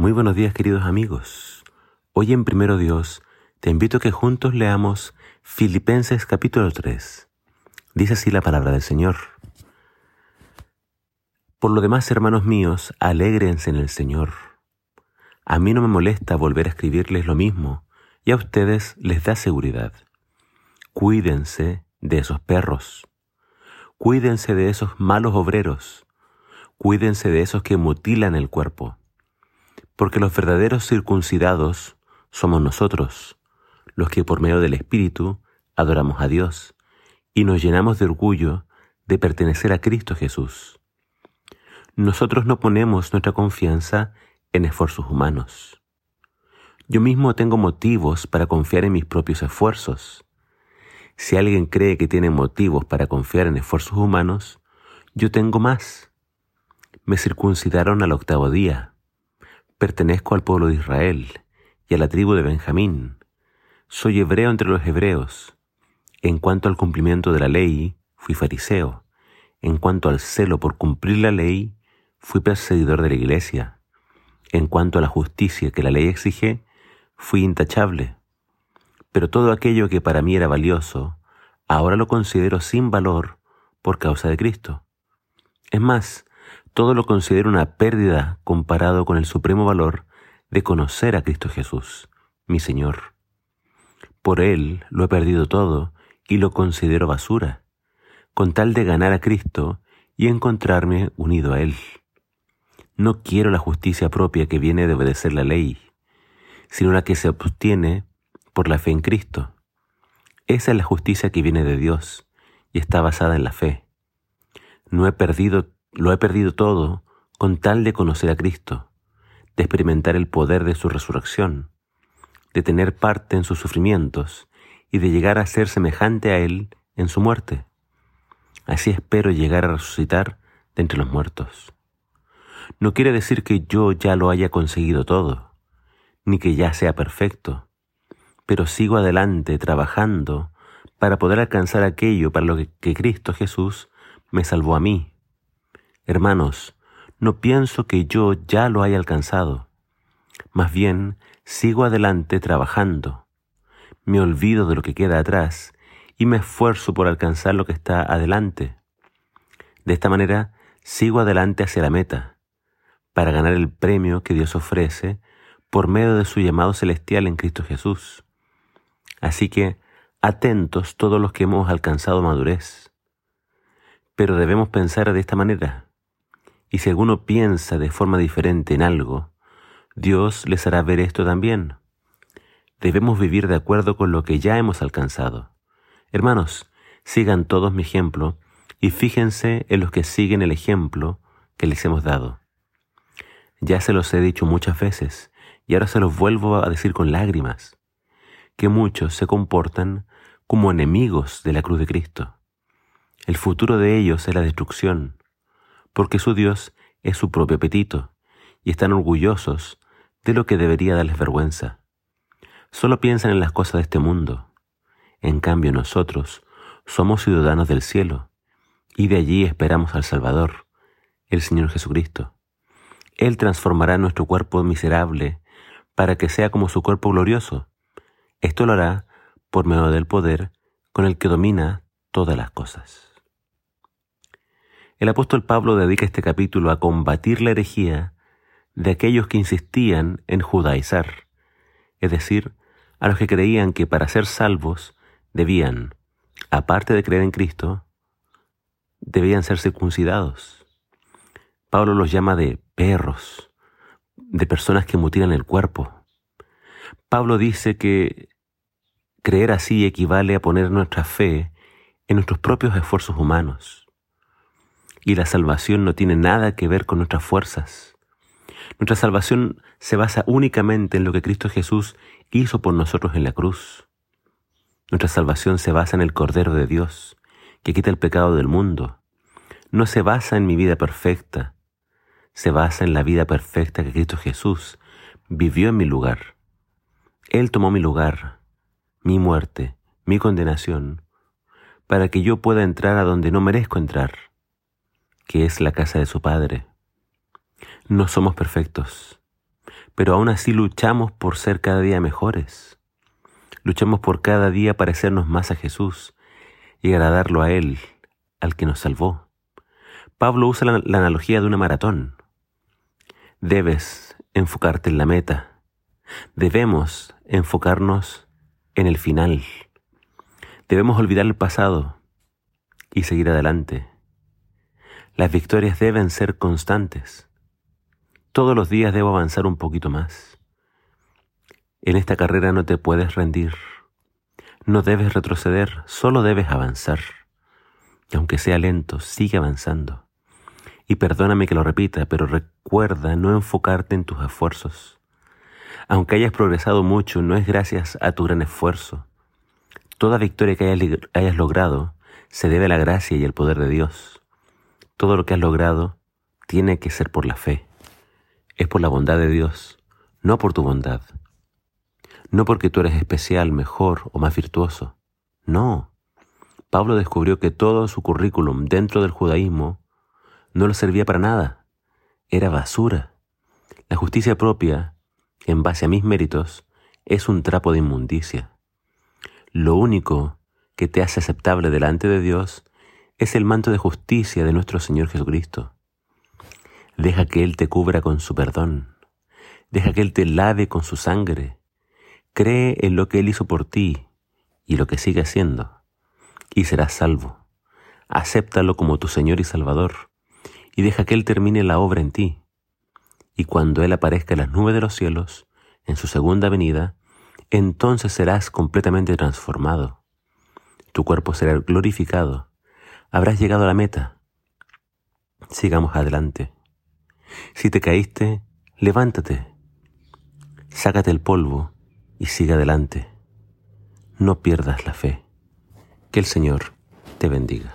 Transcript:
Muy buenos días queridos amigos. Hoy en Primero Dios te invito a que juntos leamos Filipenses capítulo 3. Dice así la palabra del Señor. Por lo demás, hermanos míos, alégrense en el Señor. A mí no me molesta volver a escribirles lo mismo y a ustedes les da seguridad. Cuídense de esos perros. Cuídense de esos malos obreros. Cuídense de esos que mutilan el cuerpo. Porque los verdaderos circuncidados somos nosotros, los que por medio del Espíritu adoramos a Dios y nos llenamos de orgullo de pertenecer a Cristo Jesús. Nosotros no ponemos nuestra confianza en esfuerzos humanos. Yo mismo tengo motivos para confiar en mis propios esfuerzos. Si alguien cree que tiene motivos para confiar en esfuerzos humanos, yo tengo más. Me circuncidaron al octavo día. Pertenezco al pueblo de Israel y a la tribu de Benjamín. Soy hebreo entre los hebreos. En cuanto al cumplimiento de la ley, fui fariseo. En cuanto al celo por cumplir la ley, fui perseguidor de la iglesia. En cuanto a la justicia que la ley exige, fui intachable. Pero todo aquello que para mí era valioso, ahora lo considero sin valor por causa de Cristo. Es más, todo lo considero una pérdida comparado con el supremo valor de conocer a Cristo Jesús, mi Señor. Por Él lo he perdido todo y lo considero basura, con tal de ganar a Cristo y encontrarme unido a Él. No quiero la justicia propia que viene de obedecer la ley, sino la que se obtiene por la fe en Cristo. Esa es la justicia que viene de Dios y está basada en la fe. No he perdido, lo he perdido todo con tal de conocer a Cristo, de experimentar el poder de su resurrección, de tener parte en sus sufrimientos y de llegar a ser semejante a Él en su muerte. Así espero llegar a resucitar de entre los muertos no quiere decir que yo ya lo haya conseguido todo, ni que ya sea perfecto, pero sigo adelante trabajando para poder alcanzar aquello para lo que, Cristo Jesús me salvó a mí. Hermanos, no pienso que yo ya lo haya alcanzado, más bien sigo adelante trabajando. Me olvido de lo que queda atrás y me esfuerzo por alcanzar lo que está adelante. De esta manera sigo adelante hacia la meta, para ganar el premio que Dios ofrece por medio de su llamado celestial en Cristo Jesús. Así que, atentos todos los que hemos alcanzado madurez. Pero debemos pensar de esta manera. Y si alguno piensa de forma diferente en algo, Dios les hará ver esto también. Debemos vivir de acuerdo con lo que ya hemos alcanzado. Hermanos, sigan todos mi ejemplo y fíjense en los que siguen el ejemplo que les hemos dado. Ya se los he dicho muchas veces y ahora se los vuelvo a decir con lágrimas, que muchos se comportan como enemigos de la cruz de Cristo. El futuro de ellos es la destrucción, porque su Dios es su propio apetito y están orgullosos de lo que debería darles vergüenza. Solo piensan en las cosas de este mundo. En cambio nosotros somos ciudadanos del cielo y de allí esperamos al Salvador, el Señor Jesucristo. Él transformará nuestro cuerpo miserable para que sea como su cuerpo glorioso. Esto lo hará por medio del poder con el que domina todas las cosas. El apóstol Pablo dedica este capítulo a combatir la herejía de aquellos que insistían en judaizar, es decir, a los que creían que para ser salvos debían, aparte de creer en Cristo, debían ser circuncidados. Pablo los llama de perros, de personas que mutilan el cuerpo. Pablo dice que creer así equivale a poner nuestra fe en nuestros propios esfuerzos humanos. Y la salvación no tiene nada que ver con nuestras fuerzas. Nuestra salvación se basa únicamente en lo que Cristo Jesús hizo por nosotros en la cruz. Nuestra salvación se basa en el Cordero de Dios, que quita el pecado del mundo. No se basa en mi vida perfecta, se basa en la vida perfecta que Cristo Jesús vivió en mi lugar. Él tomó mi lugar, mi muerte, mi condenación, para que yo pueda entrar a donde no merezco entrar, que es la casa de su Padre. No somos perfectos, pero aún así luchamos por ser cada día mejores. Luchamos por cada día parecernos más a Jesús y agradarlo a Él, al que nos salvó. Pablo usa la, la analogía de una maratón. Debes enfocarte en la meta. Debemos enfocarnos en el final. Debemos olvidar el pasado y seguir adelante. Las victorias deben ser constantes. Todos los días debo avanzar un poquito más. En esta carrera no te puedes rendir. No debes retroceder, solo debes avanzar. Y aunque sea lento, sigue avanzando. Y perdóname que lo repita, pero recuerda no enfocarte en tus esfuerzos. Aunque hayas progresado mucho, no es gracias a tu gran esfuerzo. Toda victoria que hayas, hayas logrado se debe a la gracia y el poder de Dios. Todo lo que has logrado tiene que ser por la fe es por la bondad de Dios, no por tu bondad. No porque tú eres especial, mejor o más virtuoso. No. Pablo descubrió que todo su currículum dentro del judaísmo no le servía para nada. Era basura. La justicia propia, en base a mis méritos, es un trapo de inmundicia. Lo único que te hace aceptable delante de Dios es el manto de justicia de nuestro Señor Jesucristo. Deja que Él te cubra con su perdón. Deja que Él te lave con su sangre. Cree en lo que Él hizo por ti y lo que sigue haciendo, y serás salvo. Acéptalo como tu Señor y Salvador, y deja que Él termine la obra en ti. Y cuando Él aparezca en las nubes de los cielos, en su segunda venida, entonces serás completamente transformado. Tu cuerpo será glorificado. Habrás llegado a la meta. Sigamos adelante. Si te caíste, levántate, sácate el polvo y sigue adelante. No pierdas la fe. Que el Señor te bendiga.